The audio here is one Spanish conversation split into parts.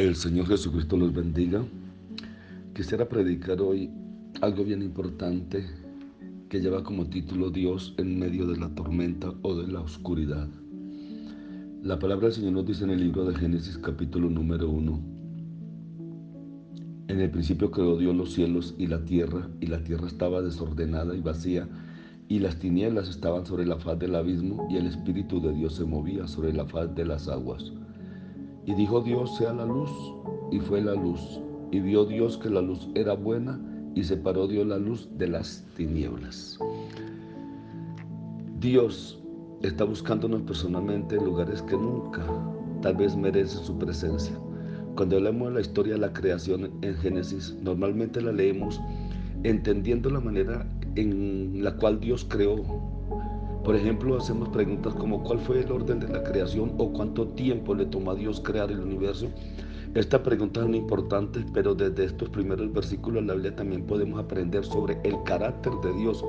El Señor Jesucristo los bendiga. Quisiera predicar hoy algo bien importante que lleva como título Dios en medio de la tormenta o de la oscuridad. La palabra del Señor nos dice en el libro de Génesis capítulo número 1. En el principio creó Dios los cielos y la tierra, y la tierra estaba desordenada y vacía, y las tinieblas estaban sobre la faz del abismo, y el Espíritu de Dios se movía sobre la faz de las aguas. Y dijo Dios, sea la luz, y fue la luz. Y vio Dios que la luz era buena, y separó Dios la luz de las tinieblas. Dios está buscándonos personalmente en lugares que nunca tal vez merecen su presencia. Cuando leemos la historia de la creación en Génesis, normalmente la leemos entendiendo la manera en la cual Dios creó por ejemplo, hacemos preguntas como ¿cuál fue el orden de la creación o cuánto tiempo le tomó a Dios crear el universo? Estas preguntas son importantes, pero desde estos primeros versículos de la Biblia también podemos aprender sobre el carácter de Dios.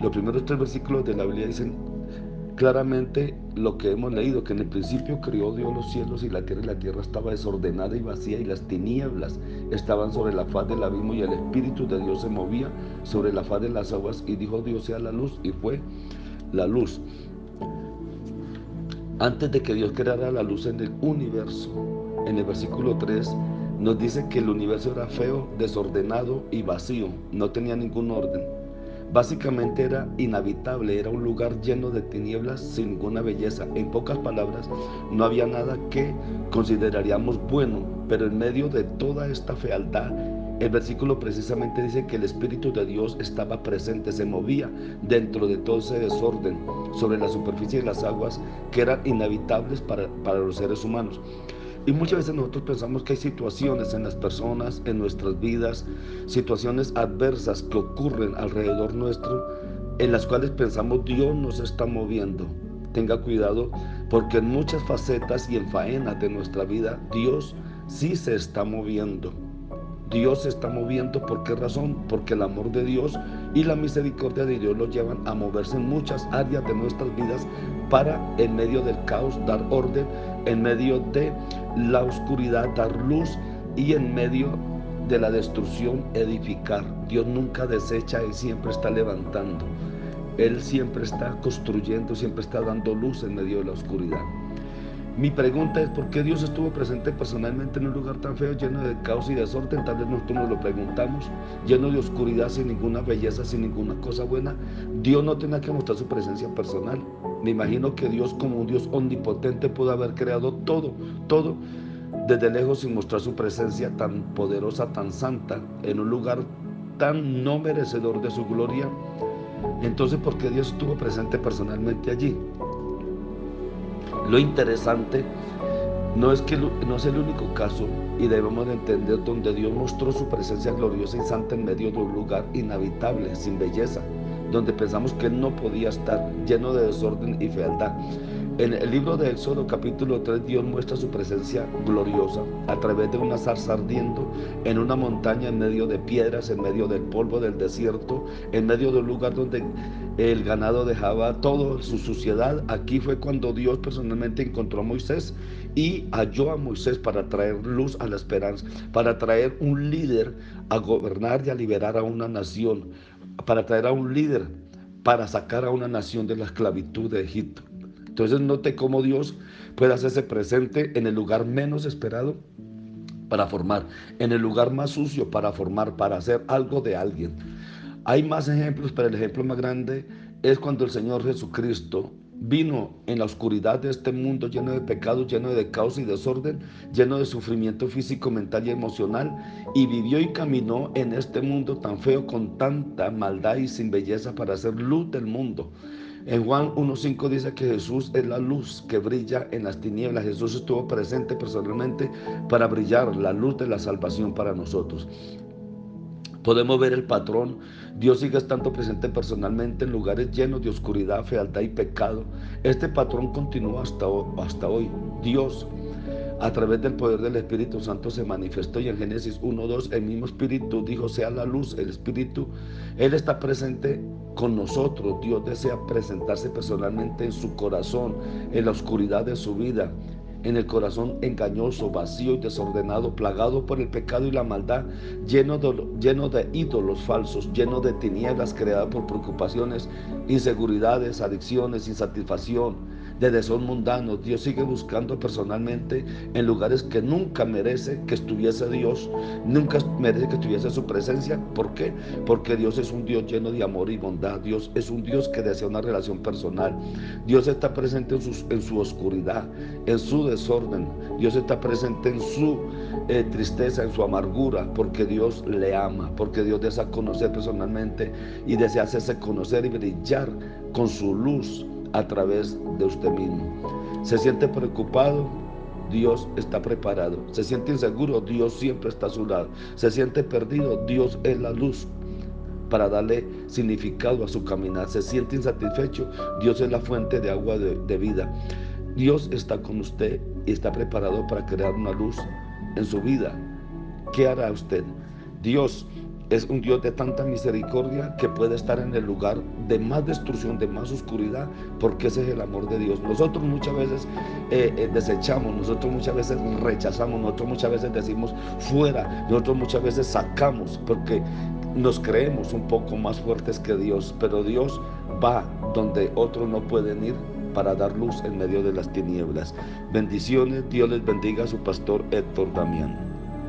Los primeros tres versículos de la Biblia dicen claramente lo que hemos leído, que en el principio creó Dios los cielos y la tierra y la tierra estaba desordenada y vacía y las tinieblas estaban sobre la faz del abismo y el Espíritu de Dios se movía sobre la faz de las aguas y dijo Dios sea la luz y fue la luz. Antes de que Dios creara la luz en el universo, en el versículo 3 nos dice que el universo era feo, desordenado y vacío, no tenía ningún orden. Básicamente era inhabitable, era un lugar lleno de tinieblas sin ninguna belleza. En pocas palabras, no había nada que consideraríamos bueno, pero en medio de toda esta fealdad el versículo precisamente dice que el Espíritu de Dios estaba presente, se movía dentro de todo ese desorden sobre la superficie de las aguas que eran inhabitables para, para los seres humanos. Y muchas veces nosotros pensamos que hay situaciones en las personas, en nuestras vidas, situaciones adversas que ocurren alrededor nuestro, en las cuales pensamos Dios nos está moviendo. Tenga cuidado porque en muchas facetas y en faenas de nuestra vida Dios sí se está moviendo. Dios se está moviendo. ¿Por qué razón? Porque el amor de Dios y la misericordia de Dios lo llevan a moverse en muchas áreas de nuestras vidas para en medio del caos dar orden, en medio de la oscuridad dar luz y en medio de la destrucción edificar. Dios nunca desecha y siempre está levantando. Él siempre está construyendo, siempre está dando luz en medio de la oscuridad. Mi pregunta es, ¿por qué Dios estuvo presente personalmente en un lugar tan feo, lleno de caos y desorden? Tal vez nosotros nos lo preguntamos, lleno de oscuridad, sin ninguna belleza, sin ninguna cosa buena. Dios no tenía que mostrar su presencia personal. Me imagino que Dios, como un Dios omnipotente, pudo haber creado todo, todo desde lejos sin mostrar su presencia tan poderosa, tan santa, en un lugar tan no merecedor de su gloria. Entonces, ¿por qué Dios estuvo presente personalmente allí? Lo interesante no es que no es el único caso y debemos entender donde Dios mostró su presencia gloriosa y santa en medio de un lugar inhabitable, sin belleza, donde pensamos que no podía estar lleno de desorden y fealdad. En el libro de Éxodo capítulo 3 Dios muestra su presencia gloriosa a través de una zarza ardiendo en una montaña en medio de piedras, en medio del polvo del desierto, en medio de un lugar donde el ganado dejaba toda su suciedad. Aquí fue cuando Dios personalmente encontró a Moisés y halló a Moisés para traer luz a la esperanza, para traer un líder a gobernar y a liberar a una nación, para traer a un líder para sacar a una nación de la esclavitud de Egipto. Entonces note cómo Dios puede hacerse presente en el lugar menos esperado para formar, en el lugar más sucio para formar, para hacer algo de alguien. Hay más ejemplos, pero el ejemplo más grande es cuando el Señor Jesucristo vino en la oscuridad de este mundo lleno de pecados, lleno de caos y desorden, lleno de sufrimiento físico, mental y emocional, y vivió y caminó en este mundo tan feo con tanta maldad y sin belleza para hacer luz del mundo. En Juan 1.5 dice que Jesús es la luz que brilla en las tinieblas. Jesús estuvo presente personalmente para brillar la luz de la salvación para nosotros. Podemos ver el patrón. Dios sigue estando presente personalmente en lugares llenos de oscuridad, fealdad y pecado. Este patrón continúa hasta, hasta hoy. Dios, a través del poder del Espíritu Santo, se manifestó y en Génesis 1.2 el mismo Espíritu dijo, sea la luz, el Espíritu. Él está presente con nosotros. Dios desea presentarse personalmente en su corazón, en la oscuridad de su vida en el corazón engañoso, vacío y desordenado, plagado por el pecado y la maldad, lleno de, lleno de ídolos falsos, lleno de tinieblas creadas por preocupaciones, inseguridades, adicciones, insatisfacción, de desorden mundano. Dios sigue buscando personalmente en lugares que nunca merece que estuviese Dios, nunca merece que estuviese su presencia. ¿Por qué? Porque Dios es un Dios lleno de amor y bondad. Dios es un Dios que desea una relación personal. Dios está presente en, en su oscuridad, en su desorden. Dios está presente en su eh, tristeza, en su amargura, porque Dios le ama, porque Dios desea conocer personalmente y desea hacerse conocer y brillar con su luz a través de usted mismo. Se siente preocupado, Dios está preparado. Se siente inseguro, Dios siempre está a su lado. Se siente perdido, Dios es la luz para darle significado a su caminar. Se siente insatisfecho, Dios es la fuente de agua de, de vida. Dios está con usted y está preparado para crear una luz en su vida. ¿Qué hará usted? Dios es un Dios de tanta misericordia que puede estar en el lugar de más destrucción, de más oscuridad, porque ese es el amor de Dios. Nosotros muchas veces eh, eh, desechamos, nosotros muchas veces rechazamos, nosotros muchas veces decimos fuera, nosotros muchas veces sacamos, porque nos creemos un poco más fuertes que Dios, pero Dios va donde otros no pueden ir para dar luz en medio de las tinieblas. Bendiciones, Dios les bendiga a su pastor Héctor Damián.